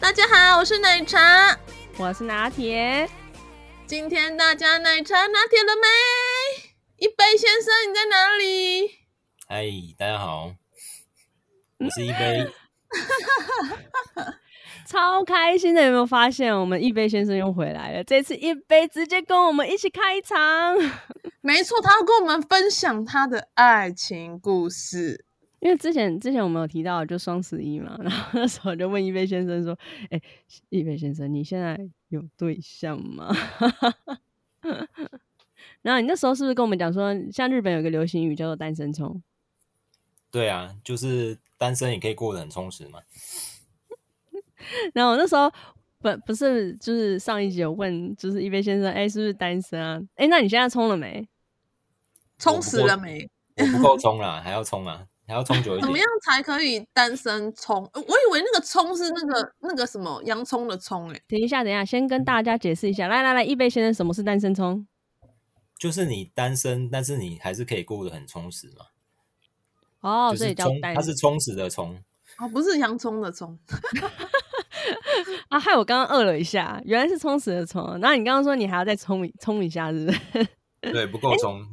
大家好，我是奶茶。我是拿铁，今天大家奶茶拿铁了没？一杯先生，你在哪里？嗨，大家好，我是一杯。超开心的，有没有发现我们一杯先生又回来了？这次一杯直接跟我们一起开场。没错，他要跟我们分享他的爱情故事。因为之前之前我们有提到就双十一嘛，然后那时候就问一杯先生说：“哎、欸，一杯先生，你现在有对象吗？”然后你那时候是不是跟我们讲说，像日本有个流行语叫做“单身葱”？对啊，就是单身也可以过得很充实嘛。然后我那时候不不是就是上一集有问，就是一杯先生，哎、欸，是不是单身啊？哎、欸，那你现在充了没？充实了没？我不够充啦，还要充啊。还要充久一点，怎么样才可以单身充？我以为那个充是那个那个什么洋葱的葱哎、欸。等一下，等一下，先跟大家解释一下。来来来，一杯先生，什么是单身充？就是你单身，但是你还是可以过得很充实嘛。哦，所以叫单，它是充实的充。哦，不是洋葱的葱。啊，害我刚刚饿了一下，原来是充实的充。然后你刚刚说你还要再冲冲一下，是不是？对，不够充，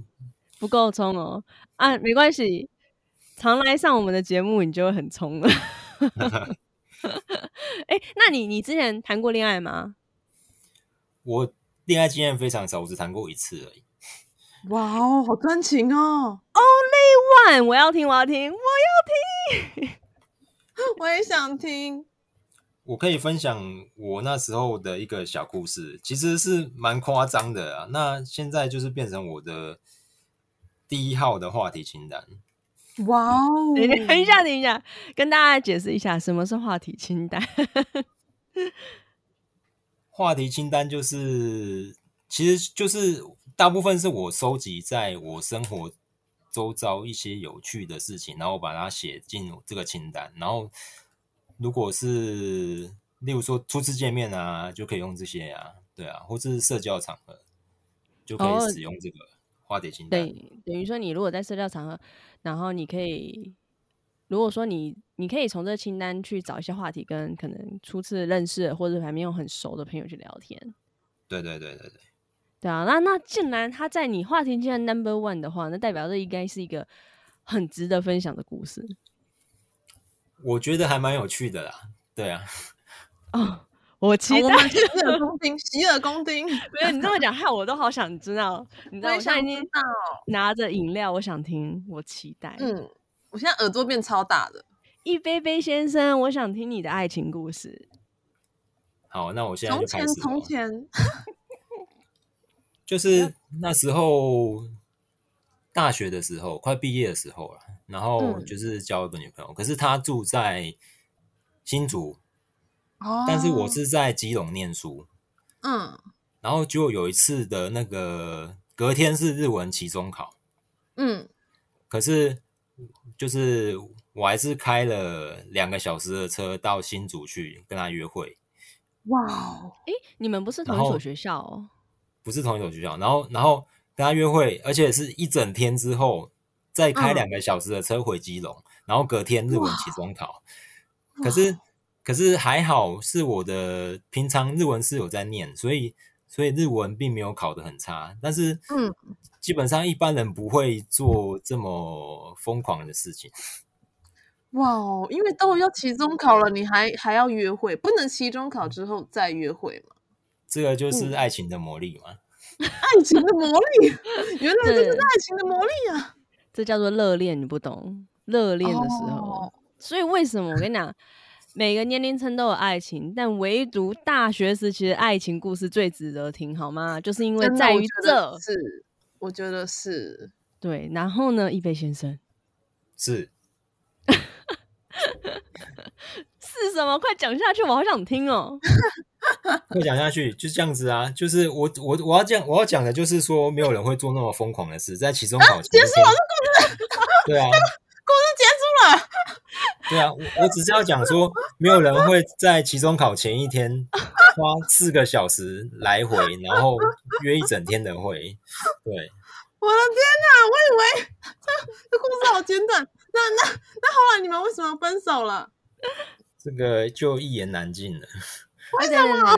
不够充哦。啊，没关系。常来上我们的节目，你就会很冲了。哎、欸，那你你之前谈过恋爱吗？我恋爱经验非常少，我只谈过一次而已。哇哦，好专情哦！Only one，我要听，我要听，我要听，我也想听。我可以分享我那时候的一个小故事，其实是蛮夸张的啊。那现在就是变成我的第一号的话题清单。哇哦！等一下，等一下，跟大家解释一下什么是话题清单。话题清单就是，其实就是大部分是我收集在我生活周遭一些有趣的事情，然后把它写进这个清单。然后，如果是例如说初次见面啊，就可以用这些啊，对啊，或者是社交场合就可以使用这个话题清单。哦、对，等于说你如果在社交场合。然后你可以，如果说你，你可以从这个清单去找一些话题，跟可能初次认识或者还没有很熟的朋友去聊天。对对对对对，对啊，那那既然他在你话题竟然 number one 的话，那代表这应该是一个很值得分享的故事。我觉得还蛮有趣的啦，对啊。哦，我期待。洗耳恭听，洗耳恭听。没有你这么讲，害我都好想知道。你知道我现在已经拿着饮料，我想听，我期待。嗯，我现在耳朵变超大的。一杯杯先生，我想听你的爱情故事。好，那我现在。从前，从前，就是那时候大学的时候，快毕业的时候了，然后就是交一个女朋友，嗯、可是她住在新竹。但是我是在基隆念书，嗯，然后就有一次的那个隔天是日文期中考，嗯，可是就是我还是开了两个小时的车到新竹去跟她约会。哇哦，哎，你们不是同一所学校哦？不是同一所学校，然后然后跟他约会，而且是一整天之后再开两个小时的车回基隆，嗯，然后隔天日文期中考，可是。可是还好，是我的平常日文是有在念，所以所以日文并没有考得很差。但是，嗯，基本上一般人不会做这么疯狂的事情。哇哦，因为都要期中考了，你还还要约会，不能期中考之后再约会吗？这个就是爱情的魔力嘛。嗯、爱情的魔力，原来这是爱情的魔力啊！这叫做热恋，你不懂？热恋的时候，哦、所以为什么我跟你讲？每个年龄层都有爱情，但唯独大学时期的爱情故事最值得听，好吗？就是因为在于这，是我觉得是对。然后呢，一菲先生 是是什么？快讲下去，我好想听哦！快讲下去，就这样子啊！就是我我我要讲我要讲的就是说，没有人会做那么疯狂的事，在期中考前、啊、结束了，故事对啊，故事结束了。对啊，我我只是要讲说，没有人会在期中考前一天花四个小时来回，然后约一整天的会。对，我的天哪，我以为这这故事好简短。那那那后来你们为什么分手了？这个就一言难尽了。为什么？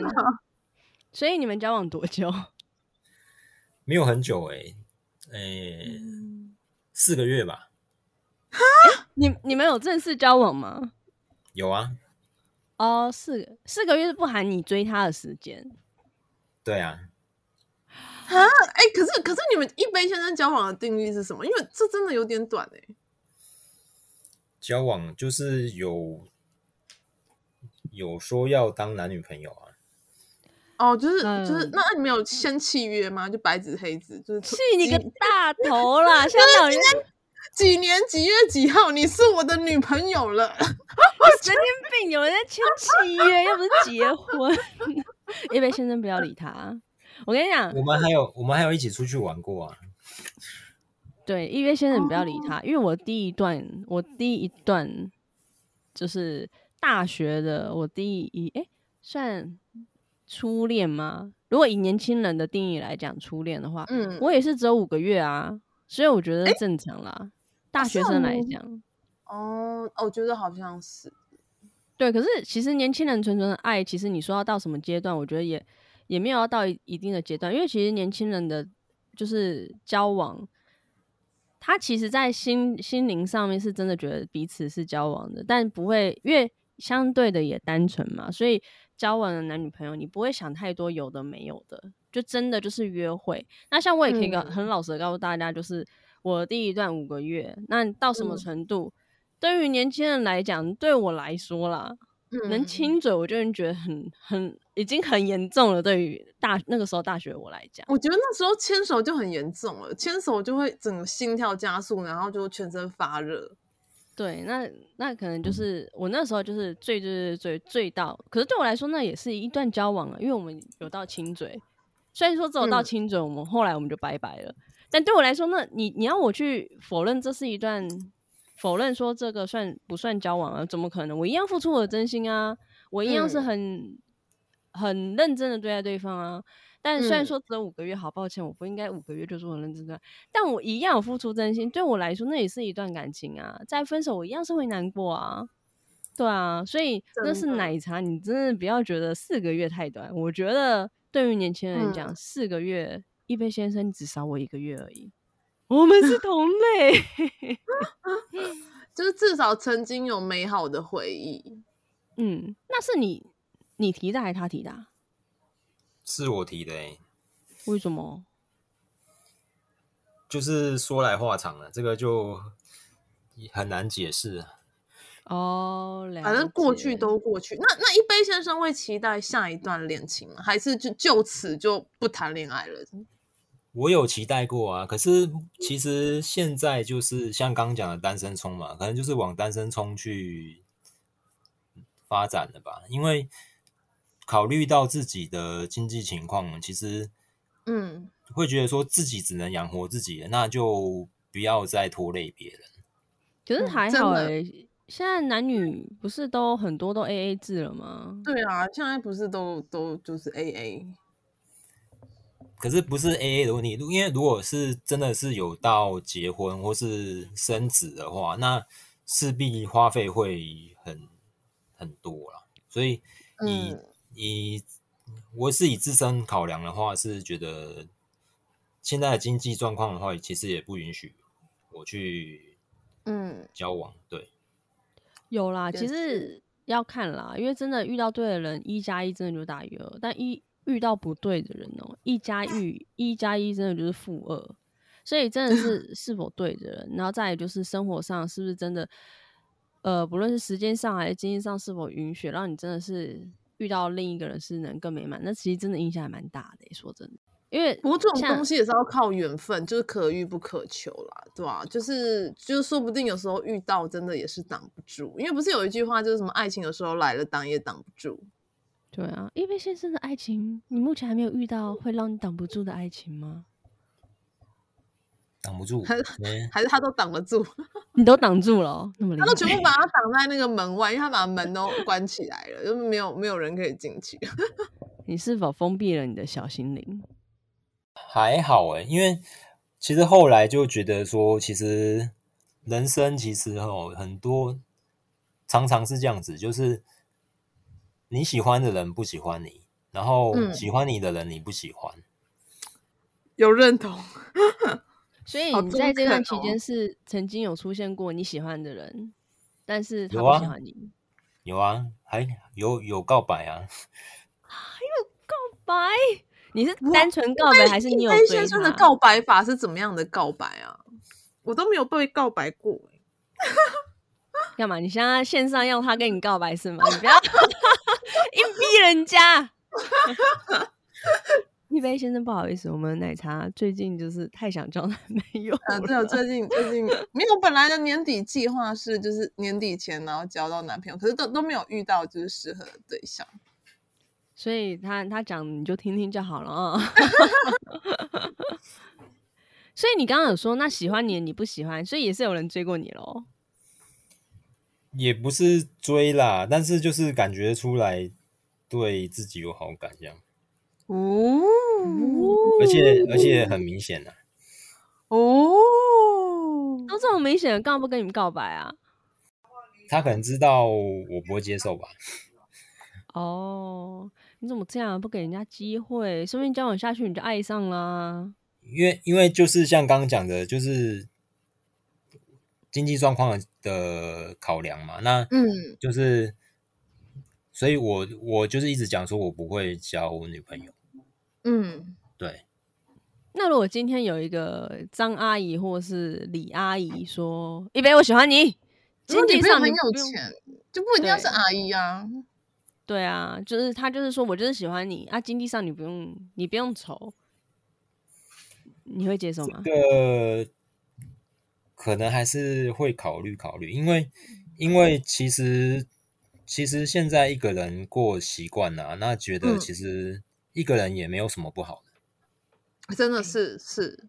所以你们交往多久？没有很久哎、欸，哎、欸，四个月吧。哈，你你们有正式交往吗？有啊。哦，四个四个月是不含你追他的时间。对啊。啊，哎、欸，可是可是你们一杯先生交往的定义是什么？因为这真的有点短哎、欸。交往就是有有说要当男女朋友啊。哦，就是就是，那那你们有签契约吗？就白纸黑字，就是气你个大头啦！现在今天几年几月几号，你是我的女朋友了。神经病，有人在签契约，又不是结婚。一杯先生不要理他。我跟你讲，我们还有我们还有一起出去玩过啊。对，一杯先生不要理他，因为我第一段，我第一段就是大学的，我第一哎算。初恋吗？如果以年轻人的定义来讲，初恋的话，嗯，我也是只有五个月啊，所以我觉得正常啦。欸、大学生来讲，哦，我觉得好像是，对。可是其实年轻人纯纯的爱，其实你说要到什么阶段，我觉得也也没有要到一定的阶段，因为其实年轻人的就是交往，他其实在心心灵上面是真的觉得彼此是交往的，但不会，因为相对的也单纯嘛，所以。交往的男女朋友，你不会想太多，有的没有的，就真的就是约会。那像我也可以很老实的告诉大家，就是我第一段五个月，那到什么程度？嗯、对于年轻人来讲，对我来说啦，嗯、能亲嘴，我就觉得很很已经很严重了。对于大那个时候大学我来讲，我觉得那时候牵手就很严重了，牵手就会整个心跳加速，然后就全身发热。对，那那可能就是我那时候就是最最最最到，可是对我来说那也是一段交往啊，因为我们有到亲嘴，虽然说只有到亲嘴，我们后来我们就拜拜了。嗯、但对我来说，那你你要我去否认这是一段，否认说这个算不算交往啊？怎么可能？我一样付出我的真心啊，我一样是很、嗯、很认真的对待对方啊。但虽然说只有五个月，好抱歉，我不应该五个月就说很认真的，但我一样有付出真心。对我来说，那也是一段感情啊。再分手，我一样是会难过啊。对啊，所以那是奶茶，你真的不要觉得四个月太短。我觉得对于年轻人讲，嗯、四个月，一杯先生只少我一个月而已。我们是同类，就是至少曾经有美好的回忆。嗯，那是你你提的还是他提的？是我提的诶、欸，为什么？就是说来话长了，这个就很难解释。哦，反正过去都过去。那那一杯先生会期待下一段恋情吗？还是就就此就不谈恋爱了？我有期待过啊，可是其实现在就是像刚刚讲的单身冲嘛，可能就是往单身冲去发展了吧，因为。考虑到自己的经济情况，其实，嗯，会觉得说自己只能养活自己，那就不要再拖累别人。可是还好哎、欸，现在男女不是都很多都 A A 制了吗？对啊，现在不是都都就是 A A。可是不是 A A 的问题，因为如果是真的是有到结婚或是生子的话，那势必花费会很很多啦。所以以、嗯以我是以自身考量的话，是觉得现在的经济状况的话，其实也不允许我去嗯交往。嗯、对，有啦，其实要看啦，因为真的遇到对的人，一加一真的就大于二；但一遇到不对的人哦、喔，一加一一加一真的就是负二。所以真的是 是否对的人，然后再来就是生活上是不是真的，呃，不论是时间上还是经济上是否允许，让你真的是。遇到另一个人是能更美满，那其实真的影响还蛮大的。说真的，因为不过这种东西也是要靠缘分，就是可遇不可求啦，对吧？就是就是说不定有时候遇到真的也是挡不住，因为不是有一句话就是什么爱情有时候来了挡也挡不住。对啊，因为先生的爱情，你目前还没有遇到会让你挡不住的爱情吗？挡不住，还是嗯还是他都挡得住，你都挡住了哦，那么厉害，他都全部把他挡在那个门外，因为他把门都关起来了，就没有没有人可以进去。你是否封闭了你的小心灵？还好哎，因为其实后来就觉得说，其实人生其实哦很多常常是这样子，就是你喜欢的人不喜欢你，然后喜欢你的人你不喜欢，嗯、有认同。所以你在这段期间是曾经有出现过你喜欢的人，但是他不喜欢你。有啊，还有有告白啊 告。白，你是单纯告白还是你有追他？先生的告白法是怎么样的告白啊？我都没有被告白过，干嘛？你现在线上要他跟你告白是吗？你不要 硬逼人家。一杯先生，不好意思，我们奶茶最近就是太想交 男朋友。啊，对，我最近最近 没有，本来的年底计划是就是年底前然后交到男朋友，可是都都没有遇到就是适合的对象。所以他他讲你就听听就好了啊。所以你刚刚有说，那喜欢你你不喜欢，所以也是有人追过你喽？也不是追啦，但是就是感觉出来对自己有好感这样。哦，而且而且很明显啊。哦，都这么明显了，干嘛不跟你们告白啊？他可能知道我不会接受吧。哦。你怎么这样不给人家机会？说不定交往下去你就爱上啦。因为因为就是像刚刚讲的，就是经济状况的考量嘛。那嗯，就是，所以我我就是一直讲说，我不会交我女朋友。嗯，对。那如果今天有一个张阿姨或是李阿姨说：“一杯我喜欢你，经济上很有钱，就不一定要是阿姨啊。”对啊，就是他，就是说我就是喜欢你啊，经济上你不用，你不用愁，你会接受吗？这个可能还是会考虑考虑，因为因为其实其实现在一个人过习惯了，那觉得其实一个人也没有什么不好的，嗯、真的是是，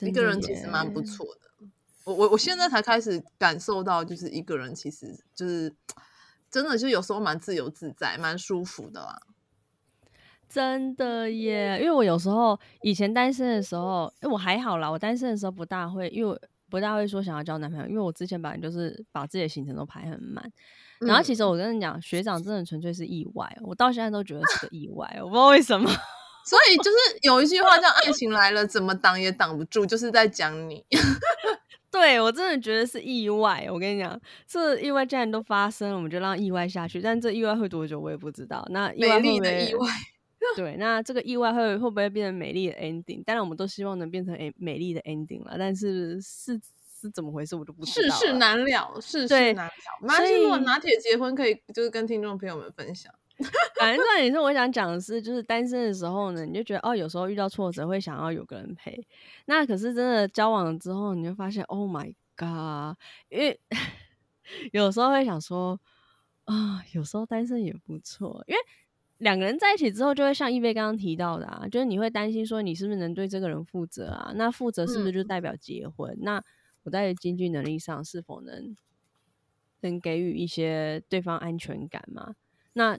一个人其实蛮不错的。我我我现在才开始感受到，就是一个人其实就是。真的就有时候蛮自由自在，蛮舒服的啦。真的耶，因为我有时候以前单身的时候，因为我还好啦，我单身的时候不大会，因为我不大会说想要交男朋友，因为我之前本来就是把自己的行程都排很满。嗯、然后其实我跟你讲，学长真的纯粹是意外，我到现在都觉得是个意外，我不知道为什么。所以就是有一句话叫“爱情来了，怎么挡也挡不住”，就是在讲你。对，我真的觉得是意外，我跟你讲，这意外既然都发生了，我们就让意外下去。但这意外会多久，我也不知道。那意外会不会，美丽的意外，对，那这个意外会会不会变成美丽的 ending？当然，我们都希望能变成美美丽的 ending 了。但是是是怎么回事，我都不知道。世事难料，世事难料。马上如果拿铁结婚，可以就是跟听众朋友们分享。反正重点是，我想讲的是，就是单身的时候呢，你就觉得哦，有时候遇到挫折会想要有个人陪。那可是真的交往了之后，你就发现，Oh my god！因为 有时候会想说，啊、哦，有时候单身也不错。因为两个人在一起之后，就会像一杯刚刚提到的啊，就是你会担心说，你是不是能对这个人负责啊？那负责是不是就代表结婚？嗯、那我在经济能力上是否能能给予一些对方安全感嘛？那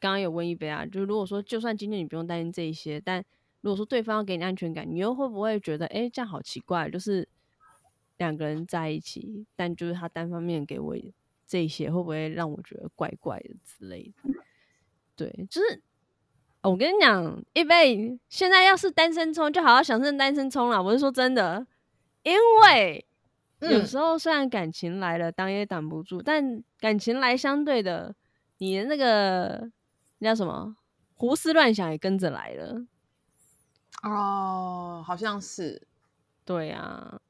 刚刚有问一杯啊，就是如果说就算今天你不用担心这一些，但如果说对方要给你安全感，你又会不会觉得，哎，这样好奇怪？就是两个人在一起，但就是他单方面给我这些，会不会让我觉得怪怪的之类的？对，就是我跟你讲，一杯现在要是单身冲，就好好享受单身冲啦。我是说真的，因为有时候虽然感情来了，挡也挡不住，但感情来相对的，你的那个。那叫什么？胡思乱想也跟着来了。哦，好像是。对啊，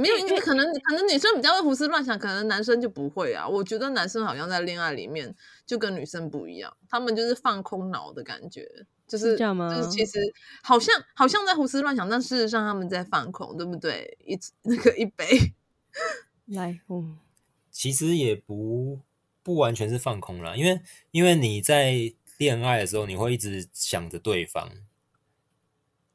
没有，因为可能可能女生比较会胡思乱想，可能男生就不会啊。我觉得男生好像在恋爱里面就跟女生不一样，他们就是放空脑的感觉，就是，是这样吗？就是其实好像好像在胡思乱想，但事实上他们在放空，对不对？一 那个一杯来，嗯，其实也不不完全是放空啦，因为因为你在。恋爱的时候，你会一直想着对方，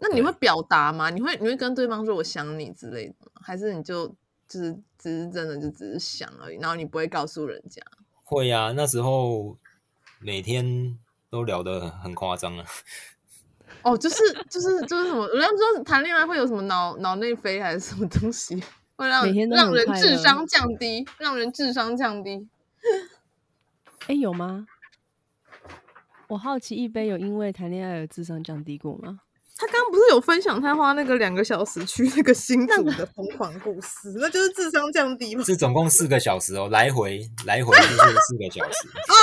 那你会表达吗？你会你会跟对方说我想你之类的吗？还是你就就是只是真的就只是想而已，然后你不会告诉人家？会呀、啊，那时候每天都聊得很夸张啊。哦，就是就是就是什么？人家说谈恋爱会有什么脑脑内啡还是什么东西，会让让人智商降低，让人智商降低。哎、欸，有吗？我好奇一杯有因为谈恋爱而智商降低过吗？他刚刚不是有分享他花那个两个小时去那个新竹的疯狂故事，那就是智商降低吗？是总共四个小时哦，来回来回就是四个小时哦，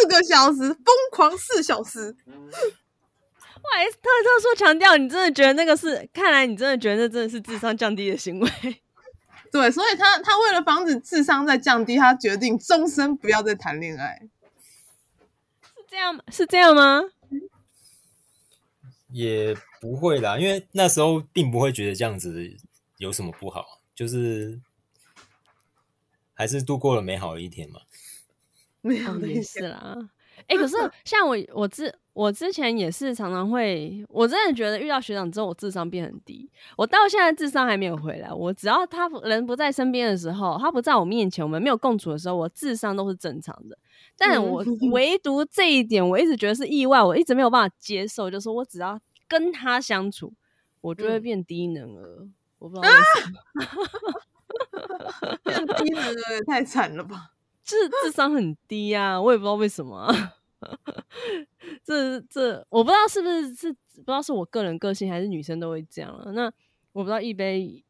四个小时疯狂四小时。哇，特特殊强调，你真的觉得那个是？看来你真的觉得那真的是智商降低的行为。对，所以他他为了防止智商在降低，他决定终身不要再谈恋爱。是这样吗？是这样吗？也不会啦，因为那时候并不会觉得这样子有什么不好，就是还是度过了美好的一天嘛。美好的一天。啦。哎、欸，可是像我，我之我之前也是常常会，我真的觉得遇到学长之后，我智商变很低。我到现在智商还没有回来。我只要他人不在身边的时候，他不在我面前，我们没有共处的时候，我智商都是正常的。但我 唯独这一点，我一直觉得是意外，我一直没有办法接受，就是我只要跟他相处，我就会变低能儿。嗯、我不知道为什么，变低能儿也太惨了吧。智智商很低啊，我也不知道为什么、啊。这这我不知道是不是是不知道是我个人个性还是女生都会这样了。那我不知道一杯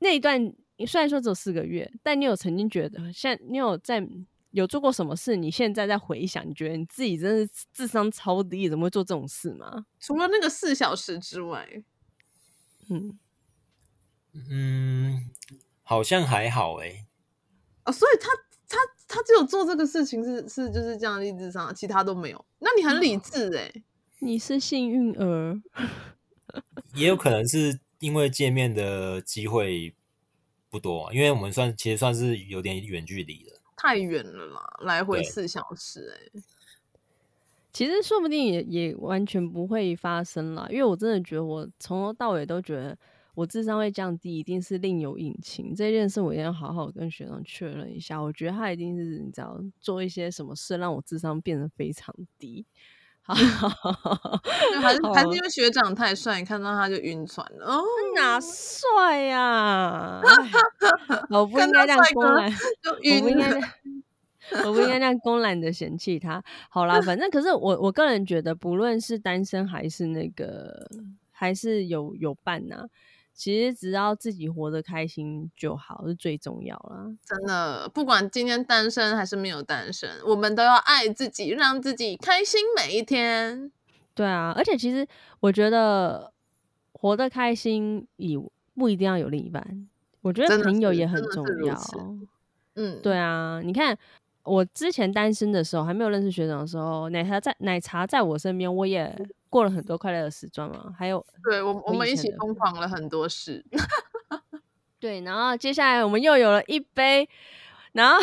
那一段虽然说只有四个月，但你有曾经觉得，像你有在有做过什么事？你现在在回想，你觉得你自己真是智商超低，怎么会做这种事吗？除了那个四小时之外，嗯嗯，好像还好哎、欸。哦，所以他。他他只有做这个事情是是就是这样的智商，其他都没有。那你很理智哎、欸，你是幸运儿，也有可能是因为见面的机会不多，因为我们算其实算是有点远距离的，太远了啦，来回四小时哎、欸。其实说不定也也完全不会发生啦，因为我真的觉得我从头到尾都觉得。我智商会降低，一定是另有隐情。这件事我一定要好好跟学长确认一下。我觉得他一定是你知道做一些什么事，让我智商变得非常低。好，还是还是因为学长太帅，你看到他就晕船了。哦，哪帅呀、啊？我不应该这样公然，我不应该，我不应该这样公然的嫌弃他。好啦，反正可是我我个人觉得，不论是单身还是那个，还是有有伴呐、啊。其实只要自己活得开心就好，是最重要啦。真的，不管今天单身还是没有单身，我们都要爱自己，让自己开心每一天。对啊，而且其实我觉得活得开心也不一定要有另一半，我觉得朋友也很重要。嗯，对啊，你看我之前单身的时候，还没有认识学长的时候，奶茶在奶茶在我身边，我也。过了很多快乐的时光嘛，还有对我我们一起疯狂了很多事，对，然后接下来我们又有了一杯，然后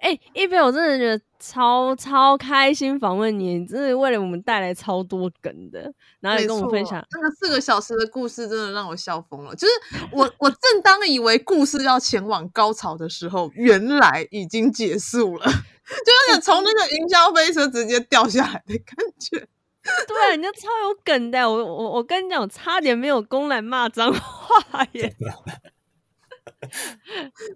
哎、欸，一杯我真的觉得超超开心访问你，你真的为了我们带来超多梗的，然后也跟我们分享那个四个小时的故事，真的让我笑疯了。就是我我正当以为故事要前往高潮的时候，原来已经结束了，就有点从那个云霄飞车直接掉下来的感觉。对啊，你就超有梗的。我我我跟你讲，我差点没有公然骂脏话耶。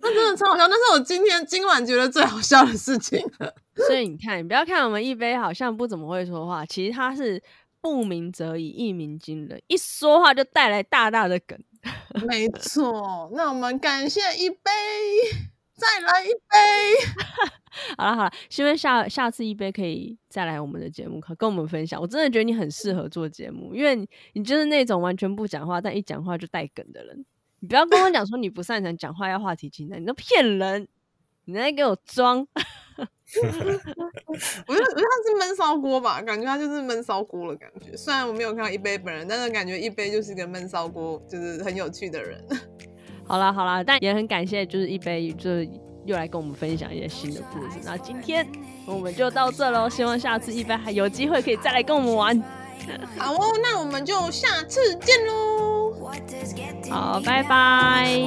那真的超好笑，那是我今天今晚觉得最好笑的事情。所以你看，你不要看我们一杯好像不怎么会说话，其实他是不鸣则已，一鸣惊人，一说话就带来大大的梗。没错，那我们感谢一杯，再来一杯。好了好了，希望下下次一杯可以再来我们的节目，跟我们分享。我真的觉得你很适合做节目，因为你，你就是那种完全不讲话，但一讲话就带梗的人。你不要跟我讲说你不擅长讲话，要话题清单，你都骗人，你在给我装。我觉得我觉得他是闷烧锅吧，感觉他就是闷烧锅的感觉。虽然我没有看到一杯本人，但是感觉一杯就是个闷烧锅，就是很有趣的人。好啦好啦，但也很感谢，就是一杯就是。又来跟我们分享一些新的故事，那今天我们就到这喽。希望下次一杯还有机会可以再来跟我们玩。好哦，那我们就下次见喽。好，拜拜。